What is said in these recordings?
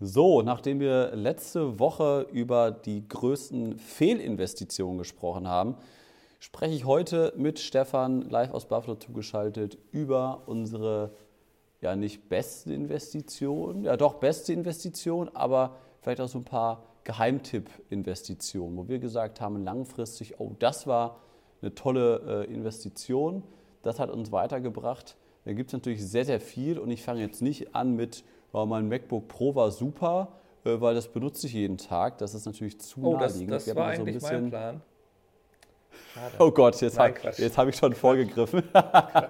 So, nachdem wir letzte Woche über die größten Fehlinvestitionen gesprochen haben, spreche ich heute mit Stefan live aus Buffalo zugeschaltet über unsere ja nicht beste Investition, ja doch beste Investition, aber vielleicht auch so ein paar Geheimtipp-Investitionen, wo wir gesagt haben, langfristig, oh, das war eine tolle äh, Investition, das hat uns weitergebracht. Da gibt es natürlich sehr, sehr viel und ich fange jetzt nicht an mit, oh, mein MacBook Pro war super, äh, weil das benutze ich jeden Tag. Das ist natürlich zu oh, naheliegend. Das, das war so eigentlich mein Plan. Schade. Oh Gott, jetzt habe hab ich schon vorgegriffen.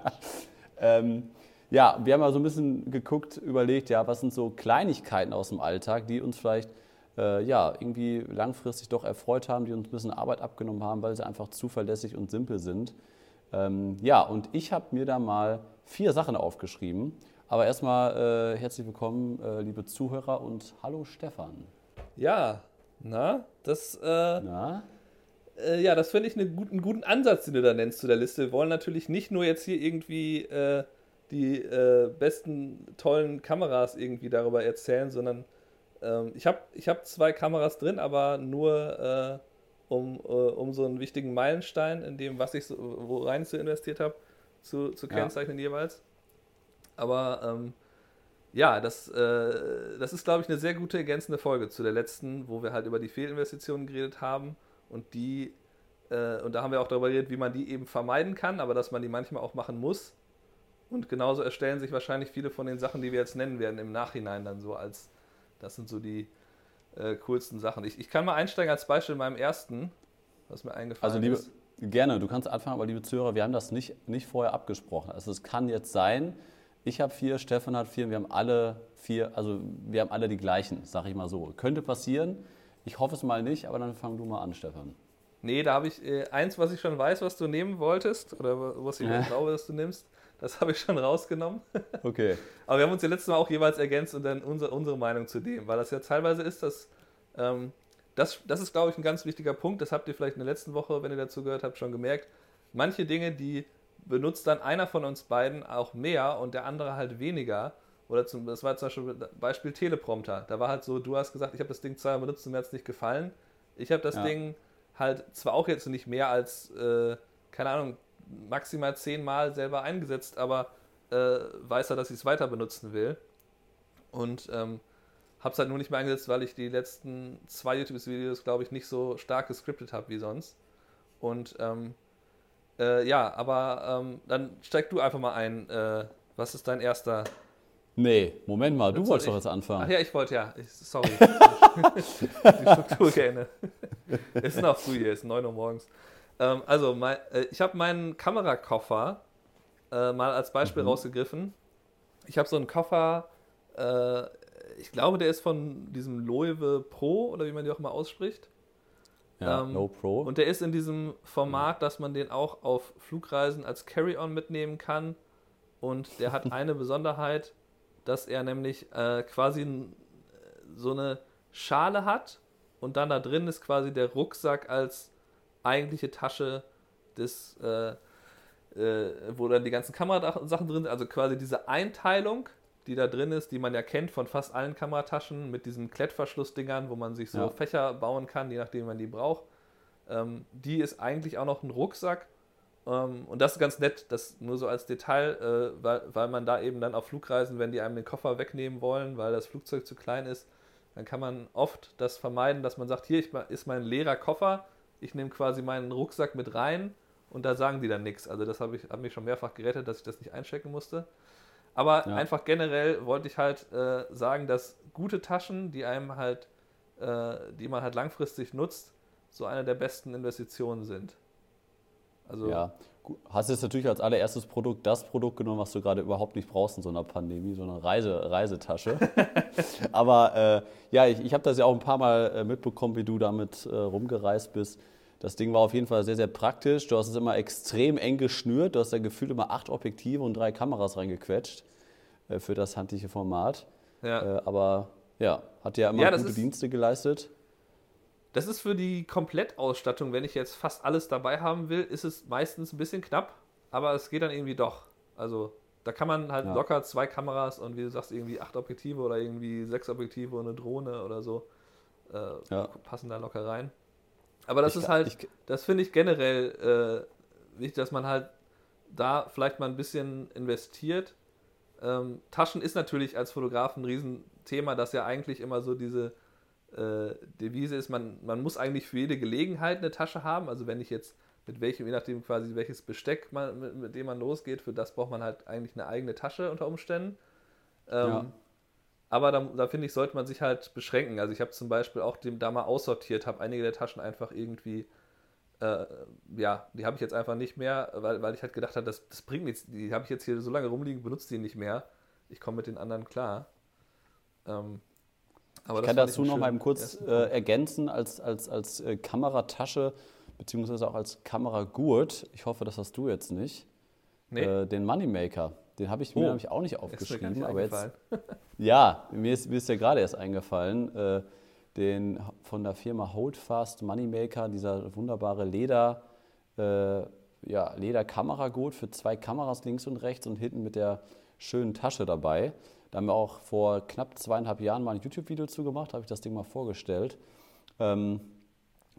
ähm, ja, wir haben mal so ein bisschen geguckt, überlegt, ja, was sind so Kleinigkeiten aus dem Alltag, die uns vielleicht äh, ja, irgendwie langfristig doch erfreut haben, die uns ein bisschen Arbeit abgenommen haben, weil sie einfach zuverlässig und simpel sind. Ähm, ja, und ich habe mir da mal vier Sachen aufgeschrieben. Aber erstmal äh, herzlich willkommen, äh, liebe Zuhörer und hallo Stefan. Ja, na, das, äh, na? Äh, ja, das finde ich eine gut, einen guten Ansatz, den du da nennst zu der Liste. Wir wollen natürlich nicht nur jetzt hier irgendwie äh, die äh, besten, tollen Kameras irgendwie darüber erzählen, sondern ähm, ich habe ich hab zwei Kameras drin, aber nur um, um so einen wichtigen Meilenstein in dem, was ich so, wo rein zu investiert habe, zu, zu kennzeichnen ja. jeweils. Aber ähm, ja, das, äh, das ist, glaube ich, eine sehr gute ergänzende Folge zu der letzten, wo wir halt über die Fehlinvestitionen geredet haben und die, äh, und da haben wir auch darüber geredet, wie man die eben vermeiden kann, aber dass man die manchmal auch machen muss. Und genauso erstellen sich wahrscheinlich viele von den Sachen, die wir jetzt nennen werden, im Nachhinein dann so als, das sind so die äh, coolsten Sachen. Ich, ich kann mal einsteigen als Beispiel in meinem ersten, was mir eingefallen also liebe, ist. Gerne, du kannst anfangen, aber liebe Zuhörer, wir haben das nicht, nicht vorher abgesprochen. Also es kann jetzt sein, ich habe vier, Stefan hat vier, wir haben alle vier, also wir haben alle die gleichen, sag ich mal so. Könnte passieren, ich hoffe es mal nicht, aber dann fang du mal an, Stefan. Nee, da habe ich äh, eins, was ich schon weiß, was du nehmen wolltest, oder was ich ja. glaube, dass du nimmst. Das habe ich schon rausgenommen. Okay. aber wir haben uns ja letztes Mal auch jeweils ergänzt und dann unsere, unsere Meinung zu dem, weil das ja teilweise ist, dass ähm, das, das ist, glaube ich, ein ganz wichtiger Punkt. Das habt ihr vielleicht in der letzten Woche, wenn ihr dazu gehört habt, schon gemerkt. Manche Dinge, die benutzt dann einer von uns beiden auch mehr und der andere halt weniger. Oder zum, das war zum Beispiel Beispiel Teleprompter. Da war halt so, du hast gesagt, ich habe das Ding zweimal benutzt und mir hat es nicht gefallen. Ich habe das ja. Ding halt zwar auch jetzt nicht mehr als, äh, keine Ahnung, maximal zehnmal selber eingesetzt, aber äh, weiß er, dass ich es weiter benutzen will. Und ähm, habe es halt nur nicht mehr eingesetzt, weil ich die letzten zwei YouTube-Videos, glaube ich, nicht so stark gescriptet habe wie sonst. Und ähm, äh, ja, aber ähm, dann steig du einfach mal ein. Äh, was ist dein erster? Nee, Moment mal, du wolltest doch jetzt anfangen. Ach ja, ich wollte ja. Ich, sorry. die Struktur gerne. ist noch früh hier, ist 9 Uhr morgens. Ähm, also, mein, äh, ich habe meinen Kamerakoffer äh, mal als Beispiel mhm. rausgegriffen. Ich habe so einen Koffer, äh, ich glaube, der ist von diesem Loewe Pro oder wie man die auch mal ausspricht. Ja, ähm, No Pro. Und der ist in diesem Format, dass man den auch auf Flugreisen als Carry-On mitnehmen kann. Und der hat eine Besonderheit, dass er nämlich äh, quasi so eine Schale hat und dann da drin ist quasi der Rucksack als eigentliche Tasche des, äh, äh, wo dann die ganzen Kamerasachen drin sind. Also quasi diese Einteilung die da drin ist, die man ja kennt von fast allen Kamerataschen mit diesen Klettverschlussdingern, wo man sich so ja. Fächer bauen kann, je nachdem man die braucht. Ähm, die ist eigentlich auch noch ein Rucksack. Ähm, und das ist ganz nett, das nur so als Detail, äh, weil, weil man da eben dann auf Flugreisen, wenn die einem den Koffer wegnehmen wollen, weil das Flugzeug zu klein ist, dann kann man oft das vermeiden, dass man sagt, hier ist mein leerer Koffer, ich nehme quasi meinen Rucksack mit rein und da sagen die dann nichts. Also das habe ich hab mich schon mehrfach gerettet, dass ich das nicht einchecken musste. Aber ja. einfach generell wollte ich halt äh, sagen, dass gute Taschen, die einem halt, äh, die man halt langfristig nutzt, so eine der besten Investitionen sind. Also ja, hast jetzt natürlich als allererstes Produkt das Produkt genommen, was du gerade überhaupt nicht brauchst in so einer Pandemie, so eine Reise, Reisetasche. Aber äh, ja, ich, ich habe das ja auch ein paar Mal äh, mitbekommen, wie du damit äh, rumgereist bist. Das Ding war auf jeden Fall sehr, sehr praktisch. Du hast es immer extrem eng geschnürt. Du hast da gefühlt immer acht Objektive und drei Kameras reingequetscht äh, für das handliche Format. Ja. Äh, aber ja, hat ja immer ja, gute Dienste geleistet. Das ist für die Komplettausstattung, wenn ich jetzt fast alles dabei haben will, ist es meistens ein bisschen knapp, aber es geht dann irgendwie doch. Also da kann man halt ja. locker zwei Kameras und wie du sagst, irgendwie acht Objektive oder irgendwie sechs Objektive und eine Drohne oder so äh, ja. passen da locker rein. Aber das ich ist halt, ich, das finde ich generell äh, wichtig, dass man halt da vielleicht mal ein bisschen investiert. Ähm, Taschen ist natürlich als Fotograf ein Riesenthema, das ja eigentlich immer so diese äh, Devise ist, man, man muss eigentlich für jede Gelegenheit eine Tasche haben. Also wenn ich jetzt mit welchem, je nachdem quasi welches Besteck man, mit, mit dem man losgeht, für das braucht man halt eigentlich eine eigene Tasche unter Umständen. Ähm, ja. Aber da, da finde ich, sollte man sich halt beschränken. Also ich habe zum Beispiel auch dem da mal aussortiert, habe einige der Taschen einfach irgendwie, äh, ja, die habe ich jetzt einfach nicht mehr, weil, weil ich halt gedacht habe, das, das bringt nichts. Die habe ich jetzt hier so lange rumliegen, benutze die nicht mehr. Ich komme mit den anderen klar. Ähm, ich kann dazu noch mal kurz äh, ergänzen, als, als, als äh, Kameratasche, beziehungsweise auch als Kameragurt, ich hoffe, das hast du jetzt nicht, nee. äh, den Moneymaker. Den habe ich oh. mir nämlich auch nicht aufgeschrieben. Nicht aber jetzt, ja, mir ist, mir ist ja gerade erst eingefallen. Äh, den von der Firma Holdfast Moneymaker, dieser wunderbare Leder, äh, ja, Lederkameragurt für zwei Kameras links und rechts und hinten mit der schönen Tasche dabei. Da haben wir auch vor knapp zweieinhalb Jahren mal ein YouTube-Video zu gemacht, habe ich das Ding mal vorgestellt. Ähm,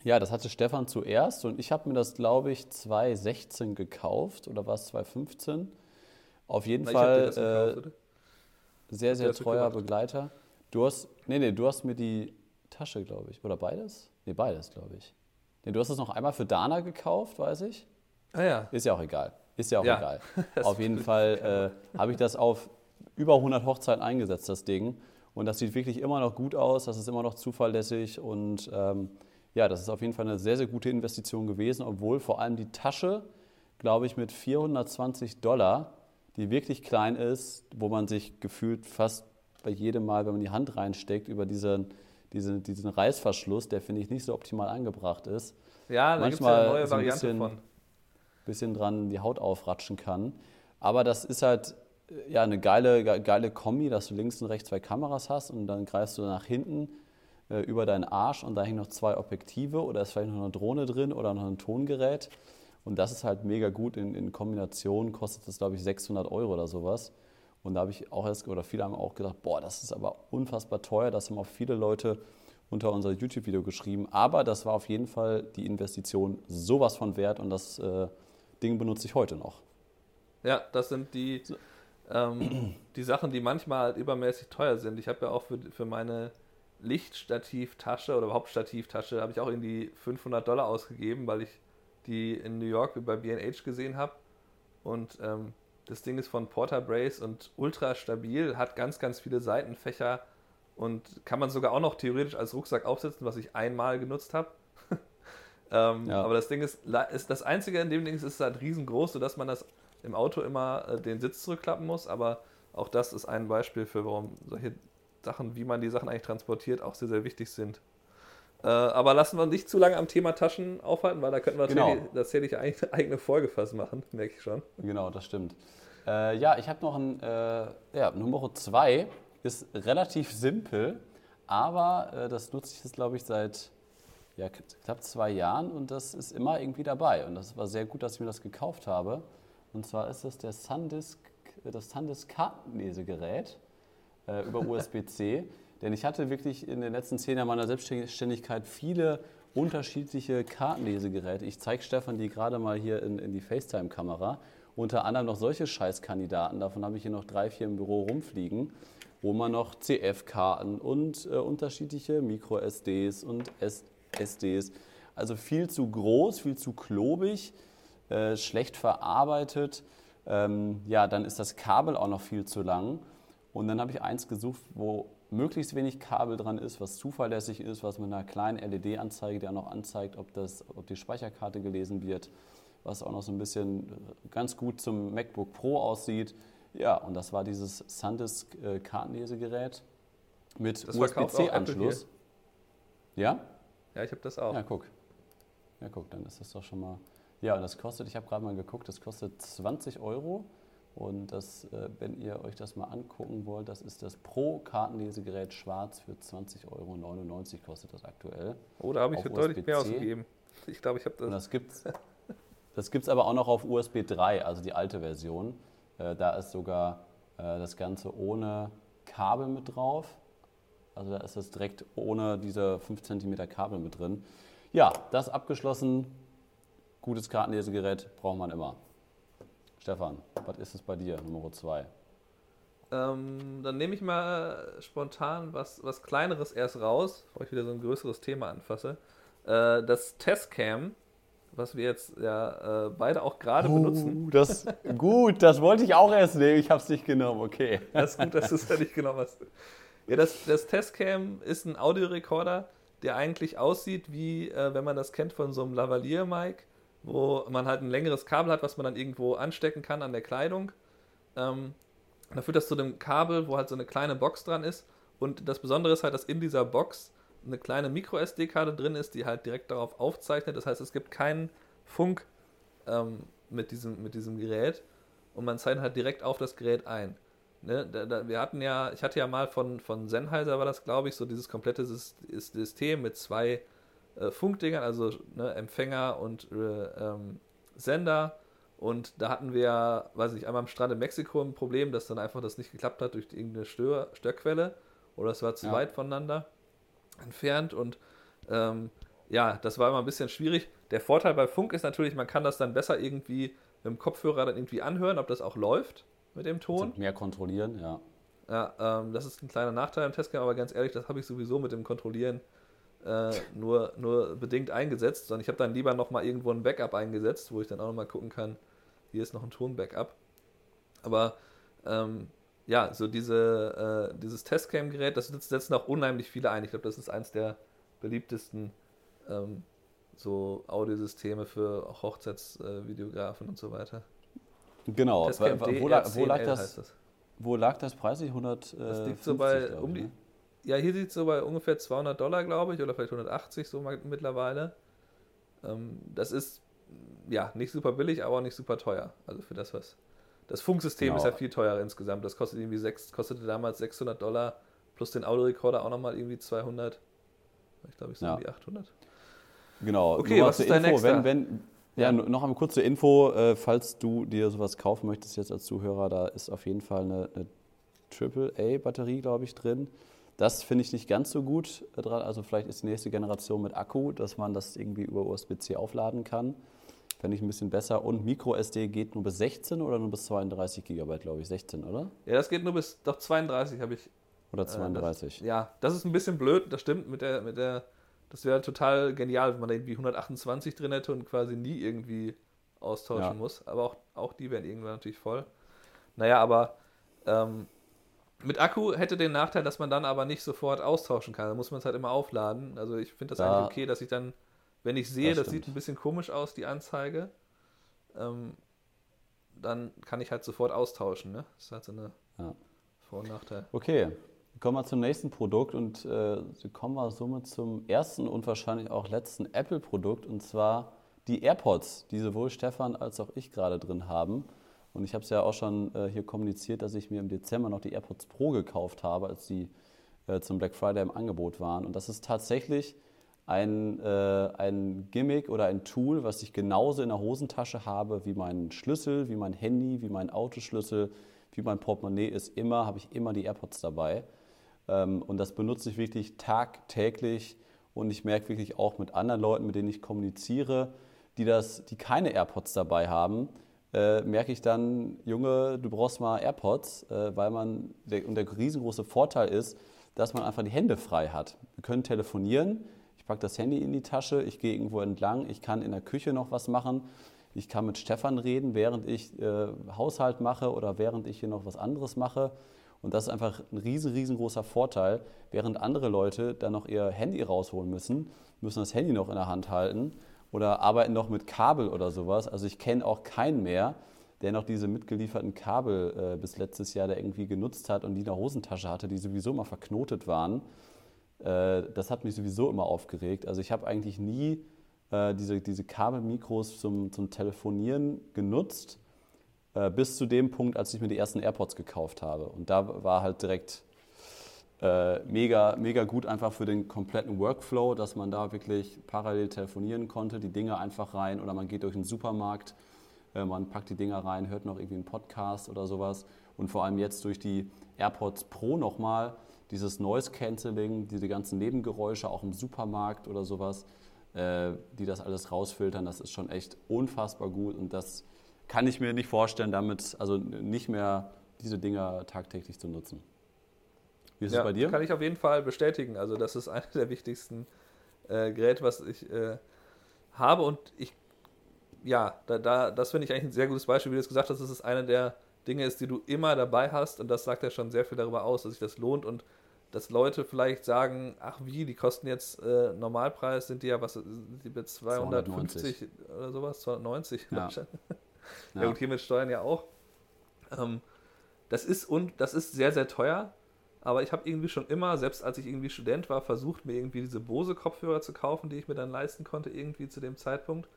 ja, das hatte Stefan zuerst und ich habe mir das, glaube ich, 2016 gekauft oder war es 2015? Auf jeden Na, Fall gekauft, äh, sehr, sehr treuer Begleiter. Du hast, nee, nee, du hast mir die Tasche, glaube ich, oder beides? Nee, beides, glaube ich. Nee, du hast es noch einmal für Dana gekauft, weiß ich. Ah ja. Ist ja auch egal. Ist ja auch ja. egal. auf jeden Fall äh, habe ich das auf über 100 Hochzeiten eingesetzt, das Ding. Und das sieht wirklich immer noch gut aus, das ist immer noch zuverlässig und ähm, ja, das ist auf jeden Fall eine sehr, sehr gute Investition gewesen, obwohl vor allem die Tasche, glaube ich, mit 420 Dollar die wirklich klein ist, wo man sich gefühlt fast bei jedem Mal, wenn man die Hand reinsteckt, über diesen, diesen, diesen Reißverschluss, der finde ich nicht so optimal angebracht ist. Ja, da gibt es ja eine neue Variante so ein bisschen, von. bisschen dran die Haut aufratschen kann. Aber das ist halt ja, eine geile, geile Kombi, dass du links und rechts zwei Kameras hast und dann greifst du nach hinten äh, über deinen Arsch und da hängen noch zwei Objektive oder ist vielleicht noch eine Drohne drin oder noch ein Tongerät. Und das ist halt mega gut. In, in Kombination kostet das, glaube ich, 600 Euro oder sowas. Und da habe ich auch erst, oder viele haben auch gedacht, boah, das ist aber unfassbar teuer. Das haben auch viele Leute unter unser YouTube-Video geschrieben. Aber das war auf jeden Fall die Investition sowas von wert und das äh, Ding benutze ich heute noch. Ja, das sind die, ähm, die Sachen, die manchmal halt übermäßig teuer sind. Ich habe ja auch für, für meine Lichtstativtasche oder überhaupt Stativtasche, habe ich auch irgendwie 500 Dollar ausgegeben, weil ich die in New York bei B&H gesehen habe. Und ähm, das Ding ist von Porter Brace und ultra stabil, hat ganz, ganz viele Seitenfächer und kann man sogar auch noch theoretisch als Rucksack aufsetzen, was ich einmal genutzt habe. ähm, ja. Aber das Ding ist, ist, das Einzige in dem Ding ist, ist halt riesengroß, sodass man das im Auto immer äh, den Sitz zurückklappen muss. Aber auch das ist ein Beispiel für, warum solche Sachen, wie man die Sachen eigentlich transportiert, auch sehr, sehr wichtig sind. Äh, aber lassen wir uns nicht zu lange am Thema Taschen aufhalten, weil da könnten wir genau. tatsächlich eine eigene Folge fast machen, merke ich schon. Genau, das stimmt. Äh, ja, ich habe noch ein, äh, ja, Nummer 2 ist relativ simpel, aber äh, das nutze ich jetzt, glaube ich, seit ja, knapp zwei Jahren und das ist immer irgendwie dabei. Und das war sehr gut, dass ich mir das gekauft habe. Und zwar ist das der Sandisk, das Sandisk Kartenlesegerät äh, über USB-C. Denn ich hatte wirklich in den letzten zehn Jahren meiner Selbstständigkeit viele unterschiedliche Kartenlesegeräte. Ich zeige Stefan die gerade mal hier in, in die FaceTime-Kamera. Unter anderem noch solche Scheißkandidaten. Davon habe ich hier noch drei, vier im Büro rumfliegen, wo man noch CF-Karten und äh, unterschiedliche Micro-SDs und SDs. Also viel zu groß, viel zu klobig, äh, schlecht verarbeitet. Ähm, ja, dann ist das Kabel auch noch viel zu lang. Und dann habe ich eins gesucht, wo möglichst wenig Kabel dran ist, was zuverlässig ist, was mit einer kleinen LED-Anzeige, die auch noch anzeigt, ob, das, ob die Speicherkarte gelesen wird, was auch noch so ein bisschen äh, ganz gut zum MacBook Pro aussieht. Ja, und das war dieses SanDisk äh, Kartenlesegerät mit USB-C-Anschluss. Ja? Ja, ich habe das auch. Ja, guck. Ja, guck, dann ist das doch schon mal. Ja, und das kostet, ich habe gerade mal geguckt, das kostet 20 Euro. Und das, äh, wenn ihr euch das mal angucken wollt, das ist das Pro-Kartenlesegerät schwarz für 20,99 Euro kostet das aktuell. Oh, da habe ich deutlich mehr ausgegeben. Ich glaube, ich habe das. Und das gibt es das gibt's aber auch noch auf USB 3, also die alte Version. Äh, da ist sogar äh, das Ganze ohne Kabel mit drauf. Also da ist es direkt ohne diese 5 cm Kabel mit drin. Ja, das abgeschlossen. Gutes Kartenlesegerät braucht man immer. Stefan, was ist es bei dir, Nummer 2? Ähm, dann nehme ich mal spontan was, was Kleineres erst raus, bevor ich wieder so ein größeres Thema anfasse. Äh, das Testcam, was wir jetzt ja äh, beide auch gerade oh, benutzen. Das, gut, das wollte ich auch erst nehmen. Ich habe es nicht genommen, okay. Das ist gut, dass du es ja nicht genommen hast. Ja, das, das Testcam ist ein Audiorekorder, der eigentlich aussieht wie, äh, wenn man das kennt von so einem Lavalier-Mic, wo man halt ein längeres Kabel hat, was man dann irgendwo anstecken kann an der Kleidung. Ähm, dann führt das zu einem Kabel, wo halt so eine kleine Box dran ist. Und das Besondere ist halt, dass in dieser Box eine kleine Micro-SD-Karte drin ist, die halt direkt darauf aufzeichnet. Das heißt, es gibt keinen Funk ähm, mit, diesem, mit diesem Gerät und man zeichnet halt direkt auf das Gerät ein. Ne, da, da, wir hatten ja, ich hatte ja mal von, von Sennheiser war das, glaube ich, so dieses komplette System mit zwei äh, Funkdingern, also ne, Empfänger und äh, ähm, Sender. Und da hatten wir, weiß ich, einmal am Strand in Mexiko ein Problem, dass dann einfach das nicht geklappt hat durch irgendeine Stör Störquelle oder es war zu ja. weit voneinander entfernt und ähm, ja, das war immer ein bisschen schwierig. Der Vorteil bei Funk ist natürlich, man kann das dann besser irgendwie mit dem Kopfhörer dann irgendwie anhören, ob das auch läuft mit dem Ton. Mehr kontrollieren, ja. Ja, ähm, das ist ein kleiner Nachteil im Testcam, aber ganz ehrlich, das habe ich sowieso mit dem Kontrollieren äh, nur, nur bedingt eingesetzt, sondern ich habe dann lieber nochmal irgendwo ein Backup eingesetzt, wo ich dann auch nochmal gucken kann, hier ist noch ein Ton-Backup. Aber ähm, ja, so diese, äh, dieses Testcam-Gerät, das setzen auch unheimlich viele ein. Ich glaube, das ist eins der beliebtesten ähm, so Audiosysteme für Hochzeitsvideografen äh, und so weiter. Genau, Testcam wo, lag, wo, lag das, wo lag das preislich? 100, das liegt so bei um die, ne? Ja, hier sieht es so bei ungefähr 200 Dollar, glaube ich, oder vielleicht 180 so mittlerweile. Ähm, das ist ja nicht super billig, aber auch nicht super teuer. Also für das, was. Das Funksystem genau. ist ja viel teurer insgesamt. Das kostet irgendwie sechs, kostete damals 600 Dollar plus den Audiorekorder auch nochmal irgendwie 200. Ich glaube, ich so ja. irgendwie 800. Genau. Okay, was ist dein Info, wenn, wenn, ja, noch eine kurze Info, äh, falls du dir sowas kaufen möchtest jetzt als Zuhörer, da ist auf jeden Fall eine, eine AAA-Batterie, glaube ich, drin. Das finde ich nicht ganz so gut äh, dran. Also vielleicht ist die nächste Generation mit Akku, dass man das irgendwie über USB-C aufladen kann. Fände ich ein bisschen besser. Und MicroSD geht nur bis 16 oder nur bis 32 GB, glaube ich. 16, oder? Ja, das geht nur bis, doch 32 habe ich. Oder 32. Äh, das, ja, das ist ein bisschen blöd, das stimmt mit der, mit der, das wäre total genial, wenn man da irgendwie 128 drin hätte und quasi nie irgendwie austauschen ja. muss. Aber auch, auch die wären irgendwann natürlich voll. Naja, aber ähm, mit Akku hätte den Nachteil, dass man dann aber nicht sofort austauschen kann. Da muss man es halt immer aufladen. Also ich finde das da, eigentlich okay, dass ich dann, wenn ich sehe, das, das sieht ein bisschen komisch aus, die Anzeige, ähm, dann kann ich halt sofort austauschen. Ne? Das ist halt so eine ja. Vor- und Nachteil. Okay, kommen wir zum nächsten Produkt und äh, kommen wir somit zum ersten und wahrscheinlich auch letzten Apple-Produkt und zwar die AirPods, die sowohl Stefan als auch ich gerade drin haben. Und ich habe es ja auch schon äh, hier kommuniziert, dass ich mir im Dezember noch die AirPods Pro gekauft habe, als die äh, zum Black Friday im Angebot waren. Und das ist tatsächlich ein, äh, ein Gimmick oder ein Tool, was ich genauso in der Hosentasche habe wie mein Schlüssel, wie mein Handy, wie mein Autoschlüssel, wie mein Portemonnaie ist. Immer habe ich immer die AirPods dabei. Ähm, und das benutze ich wirklich tagtäglich. Und ich merke wirklich auch mit anderen Leuten, mit denen ich kommuniziere, die, das, die keine AirPods dabei haben, äh, merke ich dann, Junge, du brauchst mal AirPods, äh, weil man, der, und der riesengroße Vorteil ist, dass man einfach die Hände frei hat. Wir können telefonieren, ich packe das Handy in die Tasche, ich gehe irgendwo entlang, ich kann in der Küche noch was machen, ich kann mit Stefan reden, während ich äh, Haushalt mache oder während ich hier noch was anderes mache. Und das ist einfach ein riesen, riesengroßer Vorteil, während andere Leute dann noch ihr Handy rausholen müssen, müssen das Handy noch in der Hand halten oder arbeiten noch mit Kabel oder sowas. Also ich kenne auch keinen mehr, der noch diese mitgelieferten Kabel äh, bis letztes Jahr da irgendwie genutzt hat und die in der Hosentasche hatte, die sowieso immer verknotet waren. Äh, das hat mich sowieso immer aufgeregt. Also ich habe eigentlich nie äh, diese, diese Kabelmikros zum, zum Telefonieren genutzt, äh, bis zu dem Punkt, als ich mir die ersten AirPods gekauft habe. Und da war halt direkt äh, mega, mega gut einfach für den kompletten Workflow, dass man da wirklich parallel telefonieren konnte, die Dinge einfach rein oder man geht durch den Supermarkt, Äh, man packt die Dinger rein, hört noch irgendwie einen Podcast oder sowas. Und vor allem jetzt durch die AirPods Pro nochmal dieses Noise Cancelling, diese ganzen Nebengeräusche auch im Supermarkt oder sowas, äh, die das alles rausfiltern, das ist schon echt unfassbar gut und das kann ich mir nicht vorstellen, damit also nicht mehr diese Dinger tagtäglich zu nutzen. Wie ist ja, es bei dir? Kann ich auf jeden Fall bestätigen. Also das ist einer der wichtigsten äh, Geräte, was ich äh, habe und ich ja, da, da, das finde ich eigentlich ein sehr gutes Beispiel, wie du es gesagt hast, dass es eine der Dinge ist, die du immer dabei hast und das sagt ja schon sehr viel darüber aus, dass sich das lohnt und dass Leute vielleicht sagen, ach wie, die kosten jetzt äh, Normalpreis, sind die ja, was, die mit 250 290. oder sowas, 290 ja. ja. ja. und hier mit Steuern ja auch. Ähm, das ist und das ist sehr, sehr teuer, aber ich habe irgendwie schon immer, selbst als ich irgendwie Student war, versucht, mir irgendwie diese Bose-Kopfhörer zu kaufen, die ich mir dann leisten konnte, irgendwie zu dem Zeitpunkt,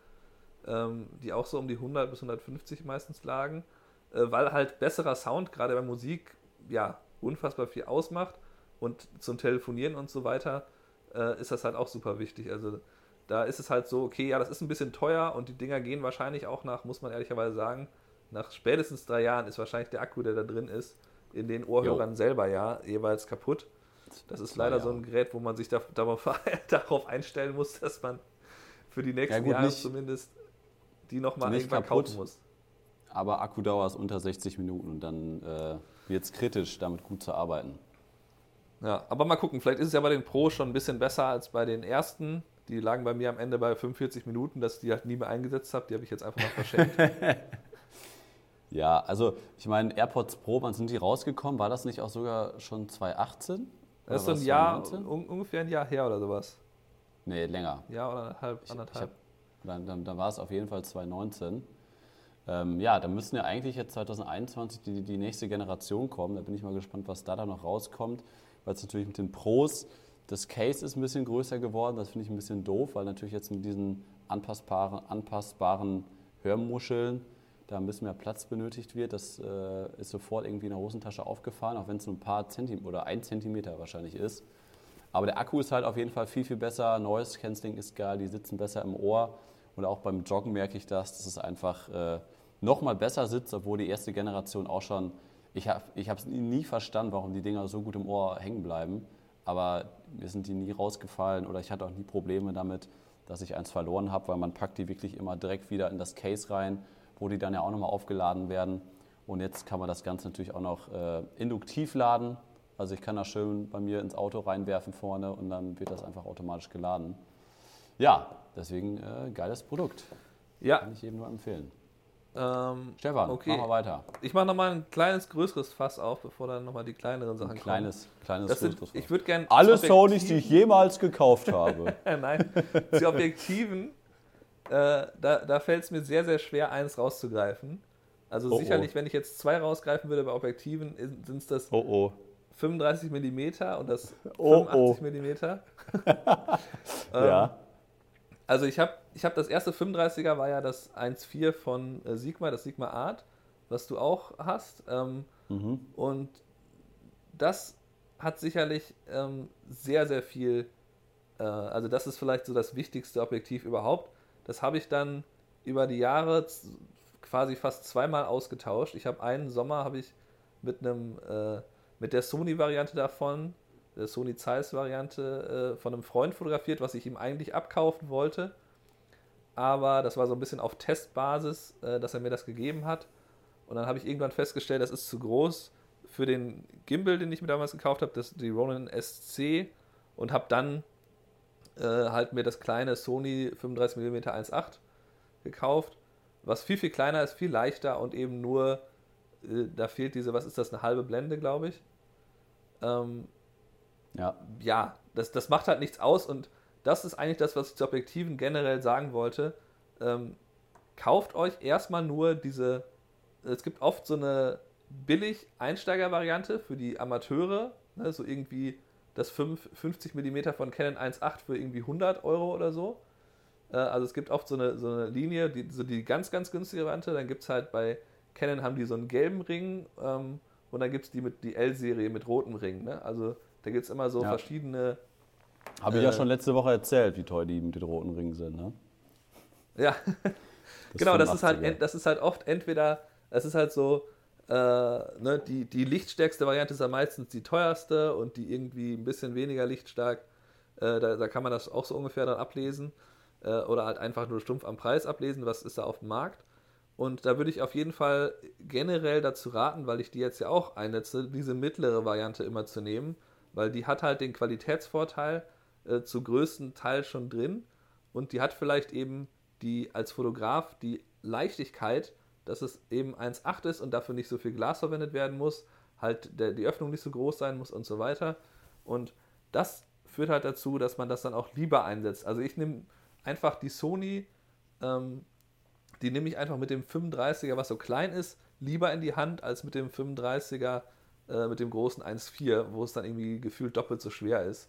ähm, die auch so um die 100 bis 150 meistens lagen, äh, weil halt besserer Sound, gerade bei Musik, ja, unfassbar viel ausmacht und zum Telefonieren und so weiter äh, ist das halt auch super wichtig. Also da ist es halt so, okay, ja, das ist ein bisschen teuer und die Dinger gehen wahrscheinlich auch nach, muss man ehrlicherweise sagen, nach spätestens drei Jahren ist wahrscheinlich der Akku, der da drin ist, in den Ohrhörern jo. selber ja jeweils kaputt. Das ist leider ja. so ein Gerät, wo man sich da, darauf einstellen muss, dass man für die nächsten ja, gut, Jahre zumindest die nochmal irgendwann kaputt, kaufen muss. Aber Akkudauer ist unter 60 Minuten und dann äh, wird es kritisch, damit gut zu arbeiten. Ja, aber mal gucken, vielleicht ist es ja bei den Pro schon ein bisschen besser als bei den ersten. Die lagen bei mir am Ende bei 45 Minuten, dass ich die halt nie mehr eingesetzt habe. Die habe ich jetzt einfach mal verschenkt. ja, also ich meine, AirPods Pro, wann sind die rausgekommen? War das nicht auch sogar schon 2018? Das ist so ein Jahr, un ungefähr ein Jahr her oder sowas. Nee, länger. Ja, oder halb, anderthalb. Ich, ich hab, dann, dann, dann war es auf jeden Fall 2019. Ähm, ja, da müssen ja eigentlich jetzt 2021 die, die nächste Generation kommen. Da bin ich mal gespannt, was da dann noch rauskommt weil es natürlich mit den Pros, das Case ist ein bisschen größer geworden, das finde ich ein bisschen doof, weil natürlich jetzt mit diesen anpassbaren, anpassbaren Hörmuscheln da ein bisschen mehr Platz benötigt wird. Das äh, ist sofort irgendwie in der Hosentasche aufgefallen, auch wenn es nur ein paar Zentimeter oder ein Zentimeter wahrscheinlich ist. Aber der Akku ist halt auf jeden Fall viel, viel besser. Noise Cancelling ist geil, die sitzen besser im Ohr. Und auch beim Joggen merke ich das, dass es einfach äh, nochmal besser sitzt, obwohl die erste Generation auch schon ich habe es nie verstanden, warum die Dinger so gut im Ohr hängen bleiben. Aber mir sind die nie rausgefallen oder ich hatte auch nie Probleme damit, dass ich eins verloren habe, weil man packt die wirklich immer direkt wieder in das Case rein, wo die dann ja auch nochmal aufgeladen werden. Und jetzt kann man das Ganze natürlich auch noch äh, induktiv laden. Also ich kann das schön bei mir ins Auto reinwerfen vorne und dann wird das einfach automatisch geladen. Ja, deswegen äh, geiles Produkt. Ja. Kann ich jedem nur empfehlen. Ähm, Stefan, okay. machen wir weiter. Ich mache nochmal ein kleines, größeres Fass auf, bevor dann nochmal die kleineren Sachen ein kleines, kommen. Kleines, das sind, Ich würde gerne. Alle Sonys, die ich jemals gekauft habe. Nein, die Objektiven, äh, da, da fällt es mir sehr, sehr schwer, eins rauszugreifen. Also oh, sicherlich, oh. wenn ich jetzt zwei rausgreifen würde bei Objektiven, sind es das oh, 35 mm und das 85 mm. ja. Also ich habe ich hab das erste 35er war ja das 1.4 von äh, Sigma, das Sigma Art, was du auch hast. Ähm, mhm. Und das hat sicherlich ähm, sehr, sehr viel, äh, also das ist vielleicht so das wichtigste Objektiv überhaupt. Das habe ich dann über die Jahre quasi fast zweimal ausgetauscht. Ich habe einen Sommer habe ich mit einem äh, mit der Sony-Variante davon der Sony Zeiss-Variante äh, von einem Freund fotografiert, was ich ihm eigentlich abkaufen wollte. Aber das war so ein bisschen auf Testbasis, äh, dass er mir das gegeben hat. Und dann habe ich irgendwann festgestellt, das ist zu groß für den Gimbal, den ich mir damals gekauft habe, das, die Ronin SC. Und habe dann äh, halt mir das kleine Sony 35mm 1.8 gekauft, was viel, viel kleiner ist, viel leichter und eben nur, äh, da fehlt diese, was ist das, eine halbe Blende, glaube ich. Ähm, ja, ja das, das macht halt nichts aus und das ist eigentlich das, was ich zu Objektiven generell sagen wollte. Ähm, kauft euch erstmal nur diese, es gibt oft so eine billig Einsteiger-Variante für die Amateure, ne, so irgendwie das 5, 50 mm von Canon 1.8 für irgendwie 100 Euro oder so. Äh, also es gibt oft so eine, so eine Linie, die, so die ganz, ganz günstige Variante. Dann gibt es halt bei Canon haben die so einen gelben Ring ähm, und dann gibt es die mit die L-Serie mit rotem Ring. Ne? Also da gibt es immer so ja. verschiedene. Habe ich äh, ja schon letzte Woche erzählt, wie toll die mit den roten Ringen sind, ne? Ja. genau, das ist, halt, das ist halt oft entweder, es ist halt so, äh, ne, die, die lichtstärkste Variante ist ja meistens die teuerste und die irgendwie ein bisschen weniger lichtstark, äh, da, da, kann man das auch so ungefähr dann ablesen. Äh, oder halt einfach nur stumpf am Preis ablesen, was ist da auf dem Markt. Und da würde ich auf jeden Fall generell dazu raten, weil ich die jetzt ja auch einsetze, diese mittlere Variante immer zu nehmen, weil die hat halt den Qualitätsvorteil äh, zu größten Teil schon drin und die hat vielleicht eben die als Fotograf die Leichtigkeit, dass es eben 1,8 ist und dafür nicht so viel Glas verwendet werden muss, halt der, die Öffnung nicht so groß sein muss und so weiter. Und das führt halt dazu, dass man das dann auch lieber einsetzt. Also ich nehme einfach die Sony, ähm, die nehme ich einfach mit dem 35er, was so klein ist, lieber in die Hand als mit dem 35er, äh, mit dem großen 1.4, wo es dann irgendwie gefühlt doppelt so schwer ist.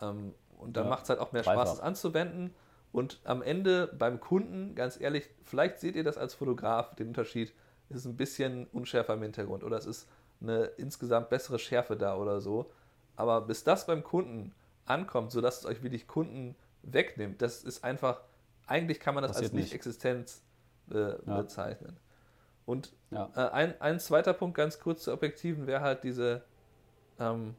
Ähm, und dann ja, macht es halt auch mehr Spaß, es anzuwenden. Und am Ende beim Kunden, ganz ehrlich, vielleicht seht ihr das als Fotograf, den Unterschied, es ist ein bisschen unschärfer im Hintergrund oder es ist eine insgesamt bessere Schärfe da oder so. Aber bis das beim Kunden ankommt, sodass es euch wirklich Kunden wegnimmt, das ist einfach, eigentlich kann man das Passiert als Nicht-Existenz äh, ja. bezeichnen. Und ja. äh, ein, ein zweiter Punkt, ganz kurz zu Objektiven, wäre halt diese ähm,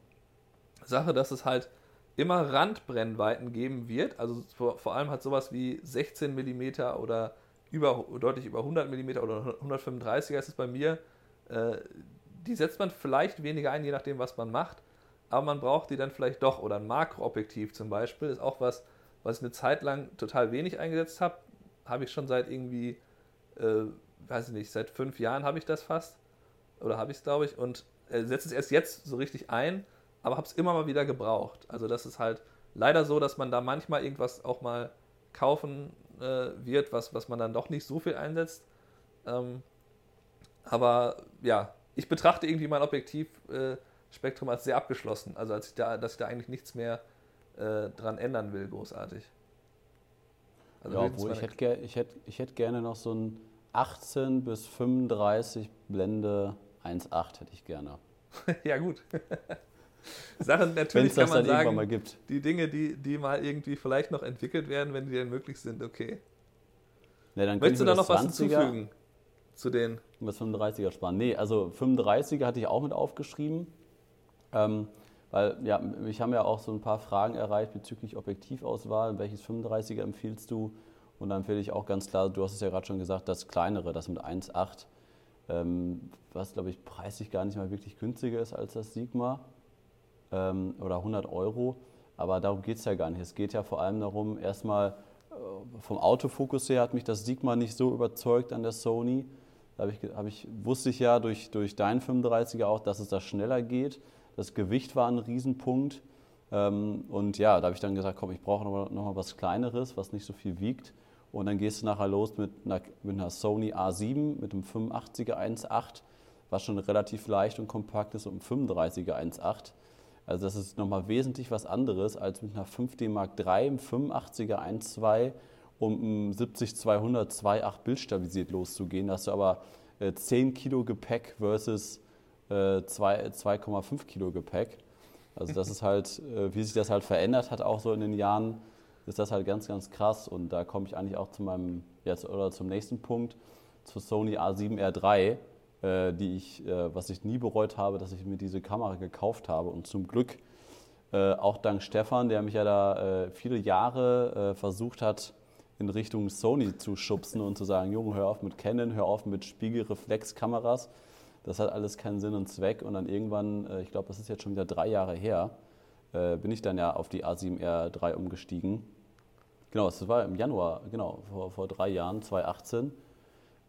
Sache, dass es halt immer Randbrennweiten geben wird. Also vor, vor allem hat sowas wie 16 mm oder über, deutlich über 100 mm oder 135er ist es bei mir. Äh, die setzt man vielleicht weniger ein, je nachdem, was man macht. Aber man braucht die dann vielleicht doch. Oder ein Makroobjektiv zum Beispiel ist auch was, was ich eine Zeit lang total wenig eingesetzt habe. Habe ich schon seit irgendwie, äh, weiß ich nicht, seit fünf Jahren habe ich das fast. Oder habe ich es, glaube ich. Und äh, setze es erst jetzt so richtig ein aber habe es immer mal wieder gebraucht. Also das ist halt leider so, dass man da manchmal irgendwas auch mal kaufen äh, wird, was, was man dann doch nicht so viel einsetzt. Ähm, aber ja, ich betrachte irgendwie mein Objektivspektrum äh, als sehr abgeschlossen. Also als ich da, dass ich da eigentlich nichts mehr äh, dran ändern will, großartig. Also ja, obwohl ich hätte, ich, hätte, ich hätte gerne noch so ein 18 bis 35 Blende 1.8 hätte ich gerne. ja, gut. Sachen, natürlich kann man sagen, die Dinge, die, die mal irgendwie vielleicht noch entwickelt werden, wenn die denn möglich sind, okay. Ja, Möchtest du da noch was hinzufügen zu den? Was 35er sparen? Nee, also 35er hatte ich auch mit aufgeschrieben. Ähm, weil, ja, mich haben ja auch so ein paar Fragen erreicht bezüglich Objektivauswahl. Welches 35er empfiehlst du? Und dann empfehle ich auch ganz klar, du hast es ja gerade schon gesagt, das kleinere, das mit 1,8, ähm, was glaube ich preislich gar nicht mal wirklich günstiger ist als das Sigma ähm, oder 100 Euro. Aber darum geht es ja gar nicht. Es geht ja vor allem darum, erstmal äh, vom Autofokus her hat mich das Sigma nicht so überzeugt an der Sony. Da hab ich, hab ich, wusste ich ja durch, durch deinen 35er auch, dass es da schneller geht. Das Gewicht war ein Riesenpunkt. Ähm, und ja, da habe ich dann gesagt, komm, ich brauche noch, noch mal was Kleineres, was nicht so viel wiegt. Und dann gehst du nachher los mit einer, mit einer Sony A7 mit einem 85er 1.8, was schon relativ leicht und kompakt ist, und einem 35er 1.8. Also das ist nochmal wesentlich was anderes als mit einer 5D Mark III, einem 85er 1.2 um einem 70-200 2.8 bildstabilisiert loszugehen. Da hast du aber äh, 10 Kilo Gepäck versus äh, 2,5 Kilo Gepäck. Also das ist halt, äh, wie sich das halt verändert hat, auch so in den Jahren, ist das halt ganz, ganz krass. Und da komme ich eigentlich auch zu meinem, jetzt oder zum nächsten Punkt, zur Sony A7R3 äh, die ich, äh, was ich nie bereut habe, dass ich mir diese Kamera gekauft habe. Und zum Glück äh, auch dank Stefan, der mich ja da äh, viele Jahre äh, versucht hat, in Richtung Sony zu schubsen und zu sagen, Junge, hör auf mit Canon, hör auf mit Spiegelreflexkameras. Das hat alles keinen Sinn und Zweck. Und dann irgendwann, äh, ich glaube, das ist jetzt schon wieder drei Jahre her, bin ich dann ja auf die A7R3 umgestiegen. Genau, das war im Januar, genau, vor, vor drei Jahren, 2018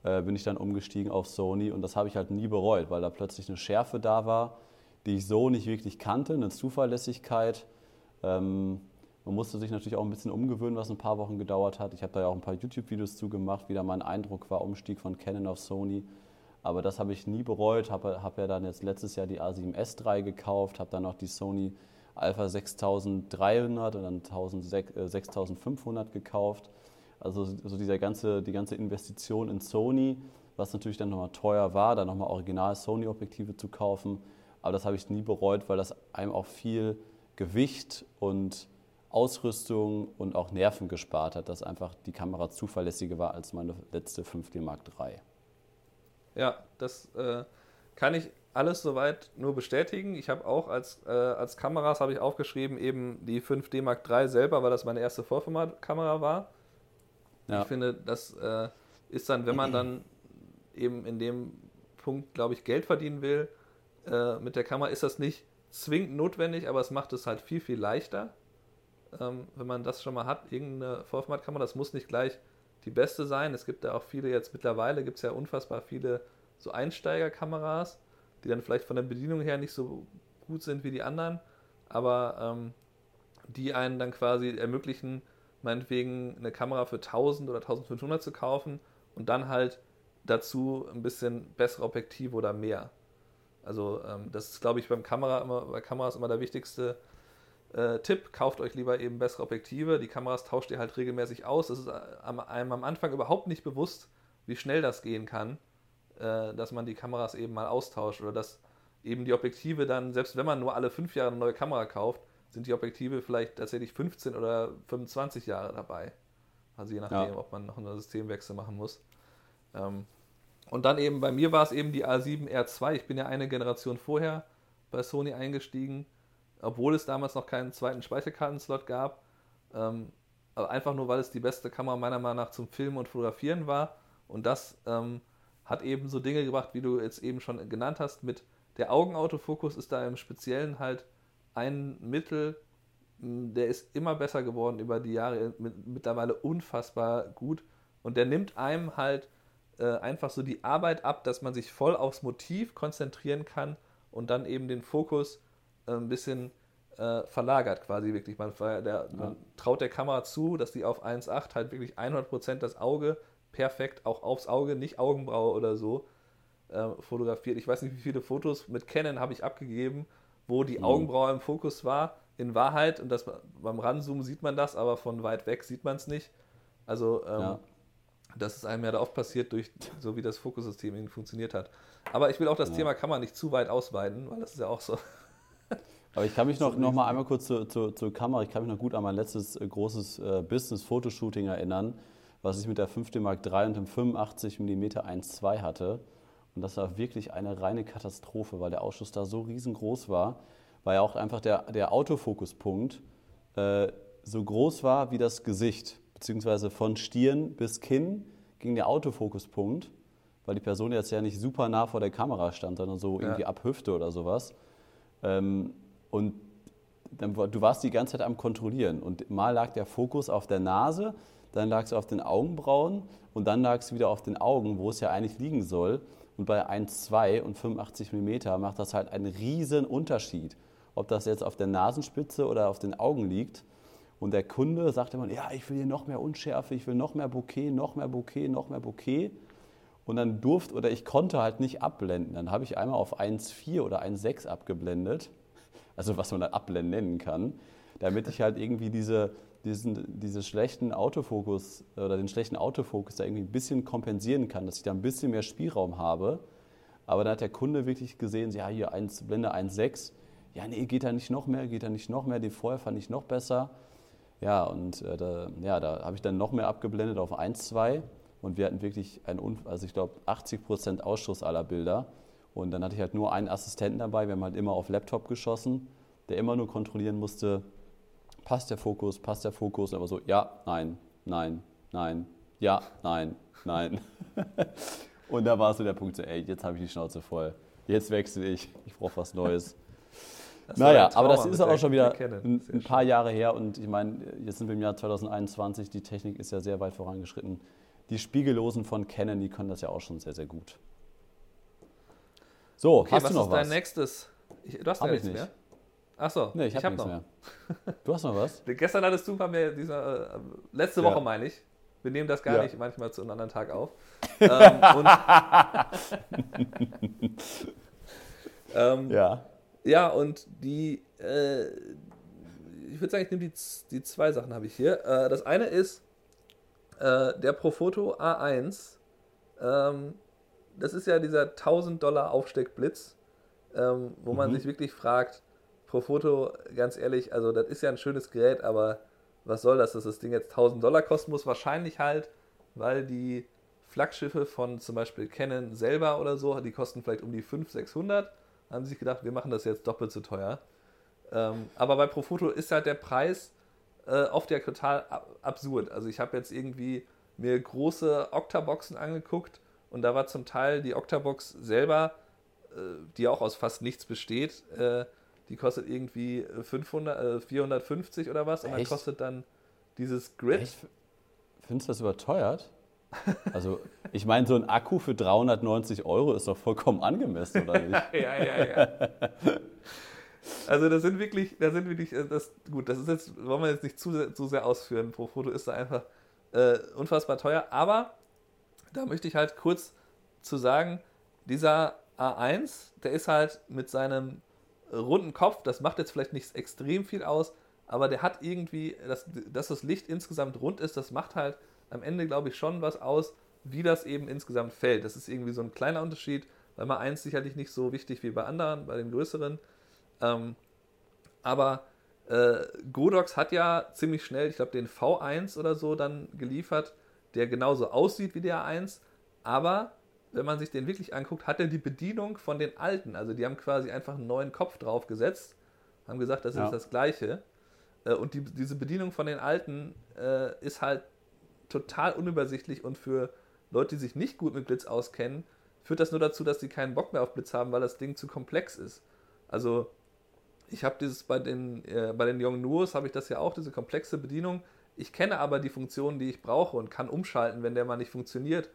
äh, bin ich dann umgestiegen auf Sony und das habe ich halt nie bereut, weil da plötzlich eine Schärfe da war, die ich so nicht wirklich kannte, eine Zuverlässigkeit. Ähm, man musste sich natürlich auch ein bisschen umgewöhnen, was ein paar Wochen gedauert hat. Ich habe da ja auch ein paar YouTube-Videos zugemacht, wie da mein Eindruck war, Umstieg von Canon auf Sony. Aber das habe ich nie bereut, habe hab ja dann jetzt letztes Jahr die A7S III gekauft, habe dann noch die Sony Alpha 6300 und dann 6500 äh, gekauft also so dieser ganze, die ganze Investition in Sony, was natürlich dann nochmal teuer war, dann nochmal original Sony-Objektive zu kaufen. Aber das habe ich nie bereut, weil das einem auch viel Gewicht und Ausrüstung und auch Nerven gespart hat, dass einfach die Kamera zuverlässiger war als meine letzte 5D Mark III. Ja, das äh, kann ich alles soweit nur bestätigen. Ich habe auch als, äh, als Kameras habe ich aufgeschrieben eben die 5D Mark III selber, weil das meine erste Vollformatkamera war. Ja. Ich finde, das äh, ist dann, wenn man dann eben in dem Punkt, glaube ich, Geld verdienen will äh, mit der Kamera, ist das nicht zwingend notwendig, aber es macht es halt viel, viel leichter. Ähm, wenn man das schon mal hat, irgendeine Vollformatkamera, das muss nicht gleich die beste sein. Es gibt ja auch viele jetzt mittlerweile, gibt es ja unfassbar viele so Einsteigerkameras, die dann vielleicht von der Bedienung her nicht so gut sind wie die anderen, aber ähm, die einen dann quasi ermöglichen, meinetwegen eine Kamera für 1000 oder 1500 zu kaufen und dann halt dazu ein bisschen bessere Objektive oder mehr. Also ähm, das ist, glaube ich, beim Kamera immer, bei Kameras immer der wichtigste äh, Tipp. Kauft euch lieber eben bessere Objektive. Die Kameras tauscht ihr halt regelmäßig aus. Es ist äh, einem am Anfang überhaupt nicht bewusst, wie schnell das gehen kann, äh, dass man die Kameras eben mal austauscht oder dass eben die Objektive dann, selbst wenn man nur alle fünf Jahre eine neue Kamera kauft, sind die Objektive vielleicht tatsächlich 15 oder 25 Jahre dabei. Also je nachdem, ja. ob man noch einen Systemwechsel machen muss. Ähm, und dann eben, bei mir war es eben die A7R2. Ich bin ja eine Generation vorher bei Sony eingestiegen, obwohl es damals noch keinen zweiten Speicherkartenslot gab. Ähm, aber einfach nur, weil es die beste Kamera meiner Meinung nach zum Filmen und Fotografieren war. Und das ähm, hat eben so Dinge gebracht, wie du jetzt eben schon genannt hast, mit der Augenautofokus ist da im Speziellen halt ein Mittel, der ist immer besser geworden über die Jahre, mittlerweile unfassbar gut. Und der nimmt einem halt äh, einfach so die Arbeit ab, dass man sich voll aufs Motiv konzentrieren kann und dann eben den Fokus äh, ein bisschen äh, verlagert quasi wirklich. Man, der, ja. man, traut der Kamera zu, dass die auf 1.8 halt wirklich 100% das Auge perfekt auch aufs Auge, nicht Augenbraue oder so äh, fotografiert. Ich weiß nicht, wie viele Fotos mit Canon habe ich abgegeben, wo die mhm. Augenbraue im Fokus war. In Wahrheit, und das, beim Ranzoomen sieht man das, aber von weit weg sieht man es nicht. Also ähm, ja. das ist einem ja da oft passiert, durch so wie das Fokussystem eben funktioniert hat. Aber ich will auch das ja. Thema Kamera nicht zu weit ausweiten, weil das ist ja auch so. Aber ich kann mich noch, noch mal einmal kurz zur, zur, zur, Kamera, ich kann mich noch gut an mein letztes äh, großes äh, Business-Fotoshooting erinnern, was ich mit der 5D Mark III und dem 85 mm 1.2 hatte. Und das war wirklich eine reine Katastrophe, weil der Ausschuss da so riesengroß war, weil ja auch einfach der, der Autofokuspunkt äh, so groß war wie das Gesicht, beziehungsweise von Stirn bis Kinn ging der Autofokuspunkt, weil die Person jetzt ja nicht super nah vor der Kamera stand, sondern so irgendwie ja. ab Hüfte oder sowas. Ähm, und dann, du warst die ganze Zeit am Kontrollieren und mal lag der Fokus auf der Nase, dann lag es auf den Augenbrauen und dann lag es wieder auf den Augen, wo es ja eigentlich liegen soll. Und bei 1,2 und 85 mm macht das halt einen riesen Unterschied, ob das jetzt auf der Nasenspitze oder auf den Augen liegt. Und der Kunde sagt immer, ja, ich will hier noch mehr Unschärfe, ich will noch mehr Bokeh, noch mehr Bokeh, noch mehr Bokeh. Und dann durfte oder ich konnte halt nicht abblenden. Dann habe ich einmal auf 1,4 oder 1,6 abgeblendet, also was man dann abblenden nennen kann, damit ich halt irgendwie diese, diesen, diese schlechten Autofokus oder den schlechten Autofokus da irgendwie ein bisschen kompensieren kann, dass ich da ein bisschen mehr Spielraum habe. Aber dann hat der Kunde wirklich gesehen, ja, hier 1, Blende 1,6, ja, nee, geht da nicht noch mehr, geht da nicht noch mehr, den vorher fand ich noch besser. Ja, und äh, da, ja, da habe ich dann noch mehr abgeblendet auf 1,2 und wir hatten wirklich ein, also ich glaube 80 Prozent Ausschuss aller Bilder. Und dann hatte ich halt nur einen Assistenten dabei, wir haben halt immer auf Laptop geschossen, der immer nur kontrollieren musste, passt der Fokus, passt der Fokus, aber so, ja, nein, nein, nein, ja, nein, nein. und da war so der Punkt, so, ey, jetzt habe ich die Schnauze voll, jetzt wechsle ich, ich brauche was Neues. Das naja, aber das ist auch schon wieder ein, ein paar Jahre her und ich meine, jetzt sind wir im Jahr 2021, die Technik ist ja sehr weit vorangeschritten. Die Spiegellosen von Canon, die können das ja auch schon sehr, sehr gut. So, okay, hast du noch was? Was ist dein nächstes? Ich, du hast ja nichts mehr. Achso, nee, ich, ich habe hab nichts noch. mehr. Du hast noch was? Gestern hattest du bei mir dieser, äh, letzte Woche ja. meine ich. Wir nehmen das gar ja. nicht manchmal zu einem anderen Tag auf. ähm, ähm, ja. Ja, und die, äh, ich würde sagen, ich nehme die, die zwei Sachen habe ich hier. Äh, das eine ist äh, der Profoto A1. Ähm, das ist ja dieser 1000 Dollar Aufsteckblitz, ähm, wo mhm. man sich wirklich fragt, Profoto, ganz ehrlich, also das ist ja ein schönes Gerät, aber was soll das, dass das Ding jetzt 1000 Dollar kosten muss? Wahrscheinlich halt, weil die Flaggschiffe von zum Beispiel Canon selber oder so, die kosten vielleicht um die 500, 600. Da haben sie sich gedacht, wir machen das jetzt doppelt so teuer. Ähm, aber bei Profoto ist halt der Preis äh, oft ja total absurd. Also ich habe jetzt irgendwie mir große Octaboxen angeguckt und da war zum Teil die Octabox selber, äh, die auch aus fast nichts besteht, äh, die kostet irgendwie 500, 450 äh, oder was und Echt? dann kostet dann dieses Grid. Echt? Findest du das überteuert? Also, ich meine, so ein Akku für 390 Euro ist doch vollkommen angemessen, oder nicht? ja, ja, ja. Also, das sind wirklich, das sind wirklich, äh, das, gut, das ist jetzt, wollen wir jetzt nicht zu, zu sehr ausführen. Pro Foto ist da einfach äh, unfassbar teuer, aber da möchte ich halt kurz zu sagen, dieser A1, der ist halt mit seinem runden Kopf, das macht jetzt vielleicht nicht extrem viel aus, aber der hat irgendwie, dass, dass das Licht insgesamt rund ist, das macht halt am Ende, glaube ich, schon was aus, wie das eben insgesamt fällt. Das ist irgendwie so ein kleiner Unterschied, weil mal eins sicherlich nicht so wichtig wie bei anderen, bei den größeren. Ähm, aber äh, Godox hat ja ziemlich schnell, ich glaube, den V1 oder so dann geliefert, der genauso aussieht wie der A1, aber wenn man sich den wirklich anguckt, hat er die Bedienung von den alten. Also die haben quasi einfach einen neuen Kopf draufgesetzt, haben gesagt, das ja. ist das gleiche. Äh, und die, diese Bedienung von den alten äh, ist halt total unübersichtlich und für Leute, die sich nicht gut mit Blitz auskennen, führt das nur dazu, dass sie keinen Bock mehr auf Blitz haben, weil das Ding zu komplex ist. Also ich habe dieses bei den äh, bei den Yongnuos habe ich das ja auch diese komplexe Bedienung. Ich kenne aber die Funktionen, die ich brauche und kann umschalten, wenn der mal nicht funktioniert.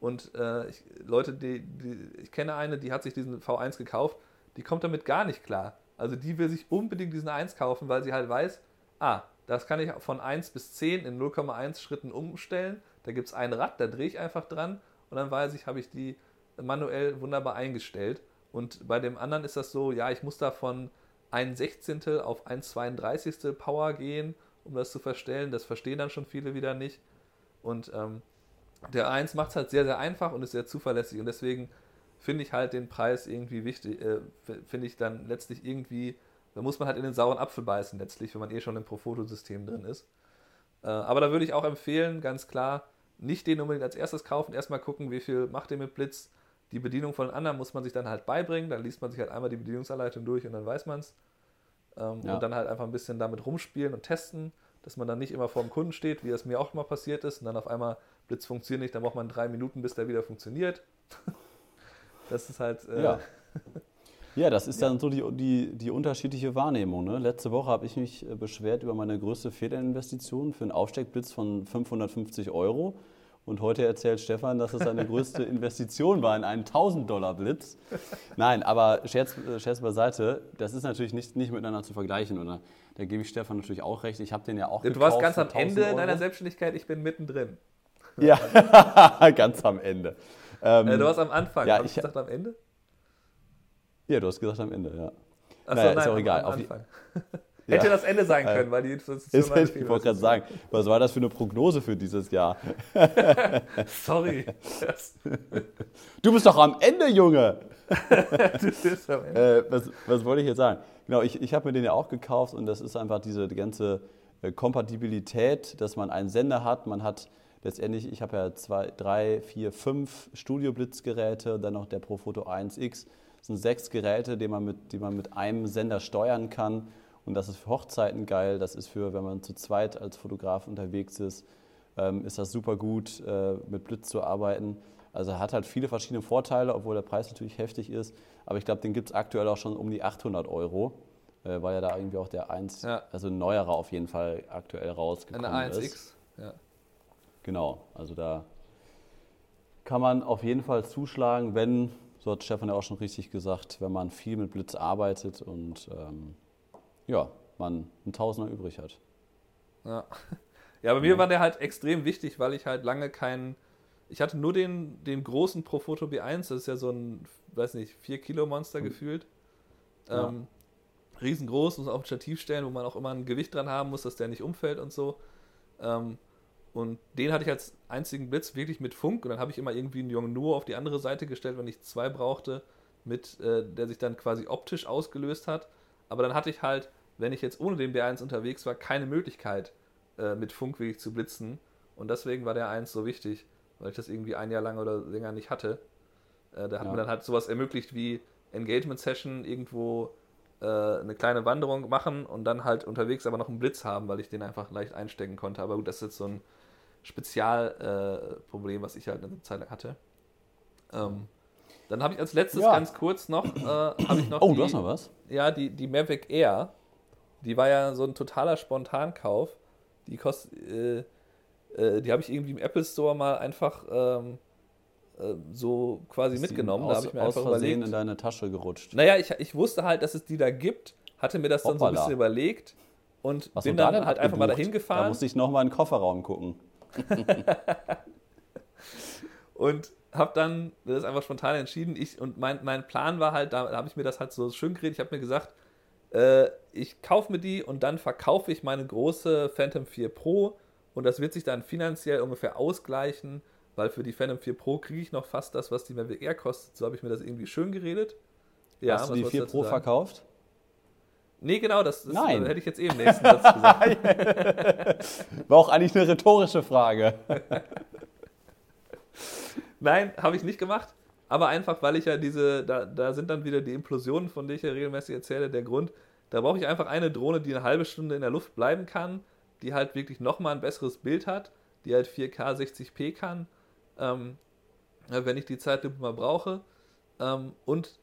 Und äh, ich, Leute, die, die, ich kenne eine, die hat sich diesen V1 gekauft, die kommt damit gar nicht klar. Also die will sich unbedingt diesen 1 kaufen, weil sie halt weiß, ah, das kann ich von 1 bis 10 in 0,1 Schritten umstellen. Da gibt es ein Rad, da drehe ich einfach dran und dann weiß ich, habe ich die manuell wunderbar eingestellt. Und bei dem anderen ist das so, ja, ich muss da von 1 Sechzehntel auf 1 32. Power gehen, um das zu verstellen. Das verstehen dann schon viele wieder nicht. Und ähm, der 1 macht es halt sehr, sehr einfach und ist sehr zuverlässig und deswegen finde ich halt den Preis irgendwie wichtig, äh, finde ich dann letztlich irgendwie, da muss man halt in den sauren Apfel beißen letztlich, wenn man eh schon im Profoto-System drin ist. Äh, aber da würde ich auch empfehlen, ganz klar, nicht den unbedingt als erstes kaufen, erstmal gucken, wie viel macht ihr mit Blitz. Die Bedienung von anderen muss man sich dann halt beibringen, dann liest man sich halt einmal die Bedienungsanleitung durch und dann weiß man es. Ähm, ja. Und dann halt einfach ein bisschen damit rumspielen und testen, dass man dann nicht immer vor dem Kunden steht, wie es mir auch mal passiert ist und dann auf einmal Blitz funktioniert nicht, dann braucht man drei Minuten, bis der wieder funktioniert. das ist halt. Äh ja. ja, das ist dann so die, die, die unterschiedliche Wahrnehmung. Ne? Letzte Woche habe ich mich äh, beschwert über meine größte Fehlerinvestition für einen Aufsteckblitz von 550 Euro. Und heute erzählt Stefan, dass es seine größte Investition war in einen 1000-Dollar-Blitz. Nein, aber Scherz, äh, Scherz beiseite, das ist natürlich nicht, nicht miteinander zu vergleichen. Oder? Da gebe ich Stefan natürlich auch recht. Ich habe den ja auch Du warst ganz am Ende Euro. deiner Selbstständigkeit, ich bin mittendrin. Ja, ganz am Ende. Ähm, äh, du warst am Anfang, ja, hast du gesagt am Ende? Ja, du hast gesagt am Ende, ja. Achso, naja, nein, ist auch egal. Auf Anfang. Die, Hätte das Ende sein können, weil die Institution ist, Ich wollte gerade sagen, was war das für eine Prognose für dieses Jahr? Sorry. du bist doch am Ende, Junge! du bist am Ende. Äh, was, was wollte ich jetzt sagen? Genau, ich, ich habe mir den ja auch gekauft und das ist einfach diese die ganze äh, Kompatibilität, dass man einen Sender hat, man hat letztendlich, ich habe ja zwei, drei, vier, fünf Studio-Blitzgeräte, dann noch der Profoto 1X. Das sind sechs Geräte, die man, mit, die man mit einem Sender steuern kann. Und das ist für Hochzeiten geil. Das ist für, wenn man zu zweit als Fotograf unterwegs ist, ähm, ist das super gut, äh, mit Blitz zu arbeiten. Also hat halt viele verschiedene Vorteile, obwohl der Preis natürlich heftig ist. Aber ich glaube, den gibt es aktuell auch schon um die 800 Euro, äh, weil ja da irgendwie auch der 1, ja. also ein neuerer auf jeden Fall aktuell rausgekommen Eine 1X. ist. Ja. Genau, also da kann man auf jeden Fall zuschlagen, wenn, so hat Stefan ja auch schon richtig gesagt, wenn man viel mit Blitz arbeitet und ähm, ja, man einen Tausender übrig hat. Ja, ja bei mir ja. war der halt extrem wichtig, weil ich halt lange keinen. Ich hatte nur den, den großen Profoto B1, das ist ja so ein, weiß nicht, 4 Kilo Monster mhm. gefühlt. Ja. Ähm, riesengroß, muss auf ein Stativ stellen, wo man auch immer ein Gewicht dran haben muss, dass der nicht umfällt und so. Ähm, und den hatte ich als einzigen Blitz wirklich mit Funk. Und dann habe ich immer irgendwie einen nur auf die andere Seite gestellt, wenn ich zwei brauchte, mit, äh, der sich dann quasi optisch ausgelöst hat. aber dann hatte ich halt, wenn ich jetzt ohne den D1 unterwegs war, keine Möglichkeit, äh, mit Funk wirklich zu blitzen. Und deswegen war der 1 so wichtig, weil ich das irgendwie ein Jahr lang oder länger nicht hatte. Äh, da hat ja. mir dann halt sowas ermöglicht wie Engagement Session irgendwo äh, eine kleine Wanderung machen und dann halt unterwegs aber noch einen Blitz haben, weil ich den einfach leicht einstecken konnte. Aber gut, das ist jetzt so ein Spezialproblem, äh, was ich halt eine Zeit lang hatte. Ähm, dann habe ich als letztes ja. ganz kurz noch, äh, habe ich noch Oh, die, du hast noch was? Ja, die, die Mavic Air. Die war ja so ein totaler Spontankauf. Die kostet, äh, äh, die habe ich irgendwie im Apple Store mal einfach ähm, äh, so quasi ist mitgenommen. Aus, da habe ich mir aus einfach Versehen überlegt. in deine Tasche gerutscht. Naja, ich, ich wusste halt, dass es die da gibt, hatte mir das dann Hoppala. so ein bisschen überlegt und Was bin dann da halt einfach mal dahin gefahren. Da musste ich nochmal in den Kofferraum gucken. und habe dann das einfach spontan entschieden. Ich, und mein, mein Plan war halt, da habe ich mir das halt so schön geredet. Ich habe mir gesagt, äh, ich kaufe mir die und dann verkaufe ich meine große Phantom 4 Pro und das wird sich dann finanziell ungefähr ausgleichen weil für die Phantom 4 Pro kriege ich noch fast das, was die Mavic Air kostet. So habe ich mir das irgendwie schön geredet. Ja, Hast du die 4 Pro verkauft? Nee, genau, das, das Nein. hätte ich jetzt eben nächsten Satz gesagt. War auch eigentlich eine rhetorische Frage. Nein, habe ich nicht gemacht. Aber einfach, weil ich ja diese, da, da sind dann wieder die Implosionen, von denen ich ja regelmäßig erzähle, der Grund. Da brauche ich einfach eine Drohne, die eine halbe Stunde in der Luft bleiben kann, die halt wirklich nochmal ein besseres Bild hat, die halt 4K 60p kann ähm, wenn ich die Zeitlupe mal brauche. Ähm, und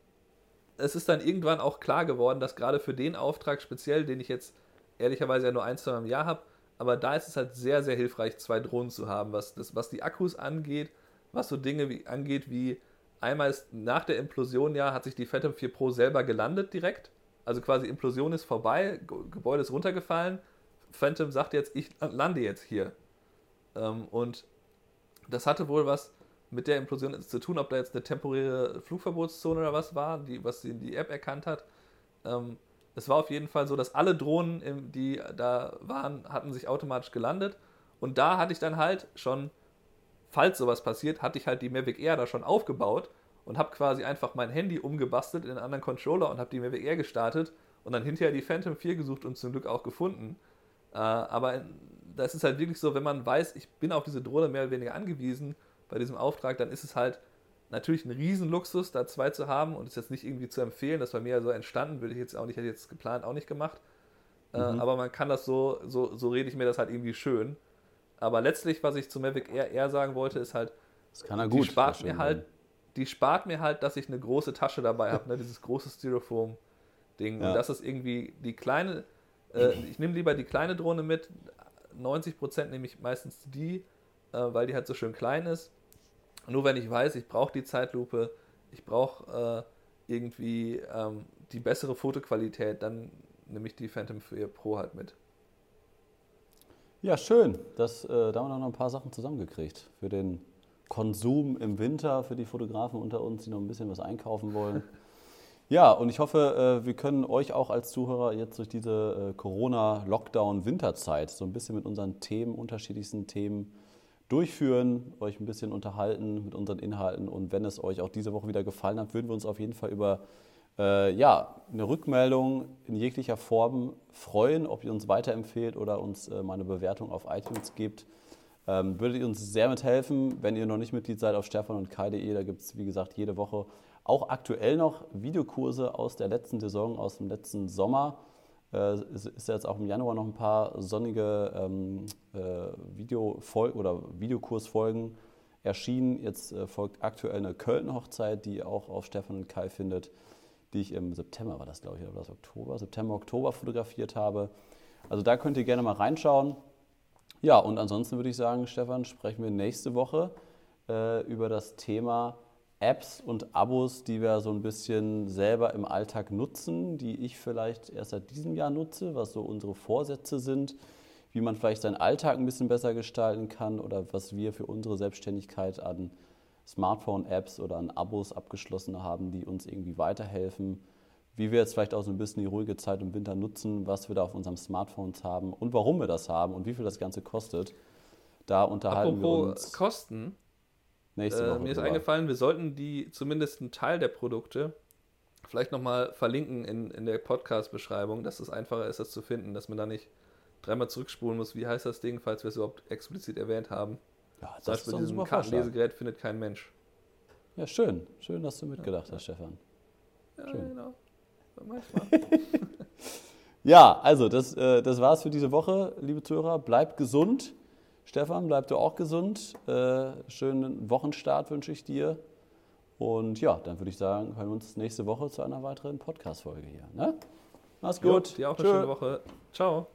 es ist dann irgendwann auch klar geworden, dass gerade für den Auftrag speziell, den ich jetzt ehrlicherweise ja nur ein, zwei Mal im Jahr habe, aber da ist es halt sehr, sehr hilfreich, zwei Drohnen zu haben, was, das, was die Akkus angeht, was so Dinge wie, angeht wie einmal ist, nach der Implosion ja hat sich die Phantom 4 Pro selber gelandet direkt. Also quasi Implosion ist vorbei, Gebäude ist runtergefallen. Phantom sagt jetzt, ich lande jetzt hier. Ähm, und das hatte wohl was mit der Implosion zu tun, ob da jetzt eine temporäre Flugverbotszone oder was war, die, was die App erkannt hat. Ähm, es war auf jeden Fall so, dass alle Drohnen, die da waren, hatten sich automatisch gelandet. Und da hatte ich dann halt schon, falls sowas passiert, hatte ich halt die Mavic Air da schon aufgebaut und habe quasi einfach mein Handy umgebastelt in einen anderen Controller und habe die Mavic Air gestartet und dann hinterher die Phantom 4 gesucht und zum Glück auch gefunden. Äh, aber das ist halt wirklich so, wenn man weiß, ich bin auf diese Drohne mehr oder weniger angewiesen bei diesem Auftrag, dann ist es halt natürlich ein Riesenluxus, da zwei zu haben und ist jetzt nicht irgendwie zu empfehlen. Das war mir ja so entstanden, würde ich jetzt auch nicht, hätte ich jetzt geplant, auch nicht gemacht. Äh, mhm. aber man kann das so, so, so rede ich mir das halt irgendwie schön. Aber letztlich, was ich zu Mavic Air, Air sagen wollte, ist halt, das kann er gut, die spart mir halt, die spart mir halt, dass ich eine große Tasche dabei habe, ne? dieses große Styrofoam-Ding. Ja. Und das ist irgendwie die kleine, äh, ich nehme lieber die kleine Drohne mit, 90% nehme ich meistens die, äh, weil die halt so schön klein ist. Nur wenn ich weiß, ich brauche die Zeitlupe, ich brauche äh, irgendwie ähm, die bessere Fotoqualität, dann nehme ich die Phantom 4 Pro halt mit. Ja, schön. Das, äh, da haben wir noch ein paar Sachen zusammengekriegt. Für den Konsum im Winter, für die Fotografen unter uns, die noch ein bisschen was einkaufen wollen. Ja, und ich hoffe, äh, wir können euch auch als Zuhörer jetzt durch diese äh, Corona-Lockdown-Winterzeit so ein bisschen mit unseren Themen, unterschiedlichsten Themen durchführen, euch ein bisschen unterhalten mit unseren Inhalten. Und wenn es euch auch diese Woche wieder gefallen hat, würden wir uns auf jeden Fall über äh, ja, eine Rückmeldung in jeglicher Form freuen, ob ihr uns weiterempfehlt oder uns äh, mal eine Bewertung auf iTunes gebt. Ähm, würdet ihr uns sehr mithelfen, wenn ihr noch nicht Mitglied seid auf stefan und kai.de. Da gibt es, wie gesagt, jede Woche auch aktuell noch Videokurse aus der letzten Saison, aus dem letzten Sommer. Äh, ist, jetzt auch im Januar noch ein paar sonnige ähm, äh, Videofolgen oder Videokursfolgen erschienen. Jetzt äh, folgt aktuell eine Köln-Hochzeit, die auch auf Stefan und Kai findet, die ich im September, war das glaube ich, oder war das Oktober, September, Oktober fotografiert habe. Also da könnt ihr gerne mal reinschauen. Ja, und ansonsten würde ich sagen, Stefan, sprechen wir nächste Woche äh, über das Thema Apps und Abos, die wir so ein bisschen selber im Alltag nutzen, die ich vielleicht erst seit diesem Jahr nutze, was so unsere Vorsätze sind, wie man vielleicht seinen Alltag ein bisschen besser gestalten kann oder was wir für unsere Selbstständigkeit an Smartphone-Apps oder an Abos abgeschlossen haben, die uns irgendwie weiterhelfen, wie wir jetzt vielleicht auch so ein bisschen die ruhige Zeit im Winter nutzen, was wir da auf unserem Smartphones haben und warum wir das haben und wie viel das Ganze kostet. Da unterhalten Apropos wir uns. Kosten, Nächste äh, Woche. Äh, mir ist eingefallen, wir sollten die zumindest einen Teil der Produkte Vielleicht nochmal verlinken in, in der Podcast-Beschreibung, dass es einfacher ist, das zu finden, dass man da nicht dreimal zurückspulen muss. Wie heißt das Ding, falls wir es überhaupt explizit erwähnt haben? Ja, das ist Beispiel super Vorschlag. Kartenlesegerät findet kein Mensch. Ja, schön. Schön, dass du mitgedacht hast, Stefan. Ja, Schön. genau. Manchmal. Ja, also das, äh, das war's für diese Woche, liebe Zuhörer. Bleibt gesund. Stefan, bleib du auch gesund. Äh, schönen Wochenstart wünsche ich dir. Und ja, dann würde ich sagen, hören wir uns nächste Woche zu einer weiteren Podcast-Folge hier. Ne? Mach's Jo, gut. dir auch eine Tschö. schöne Woche. Ciao.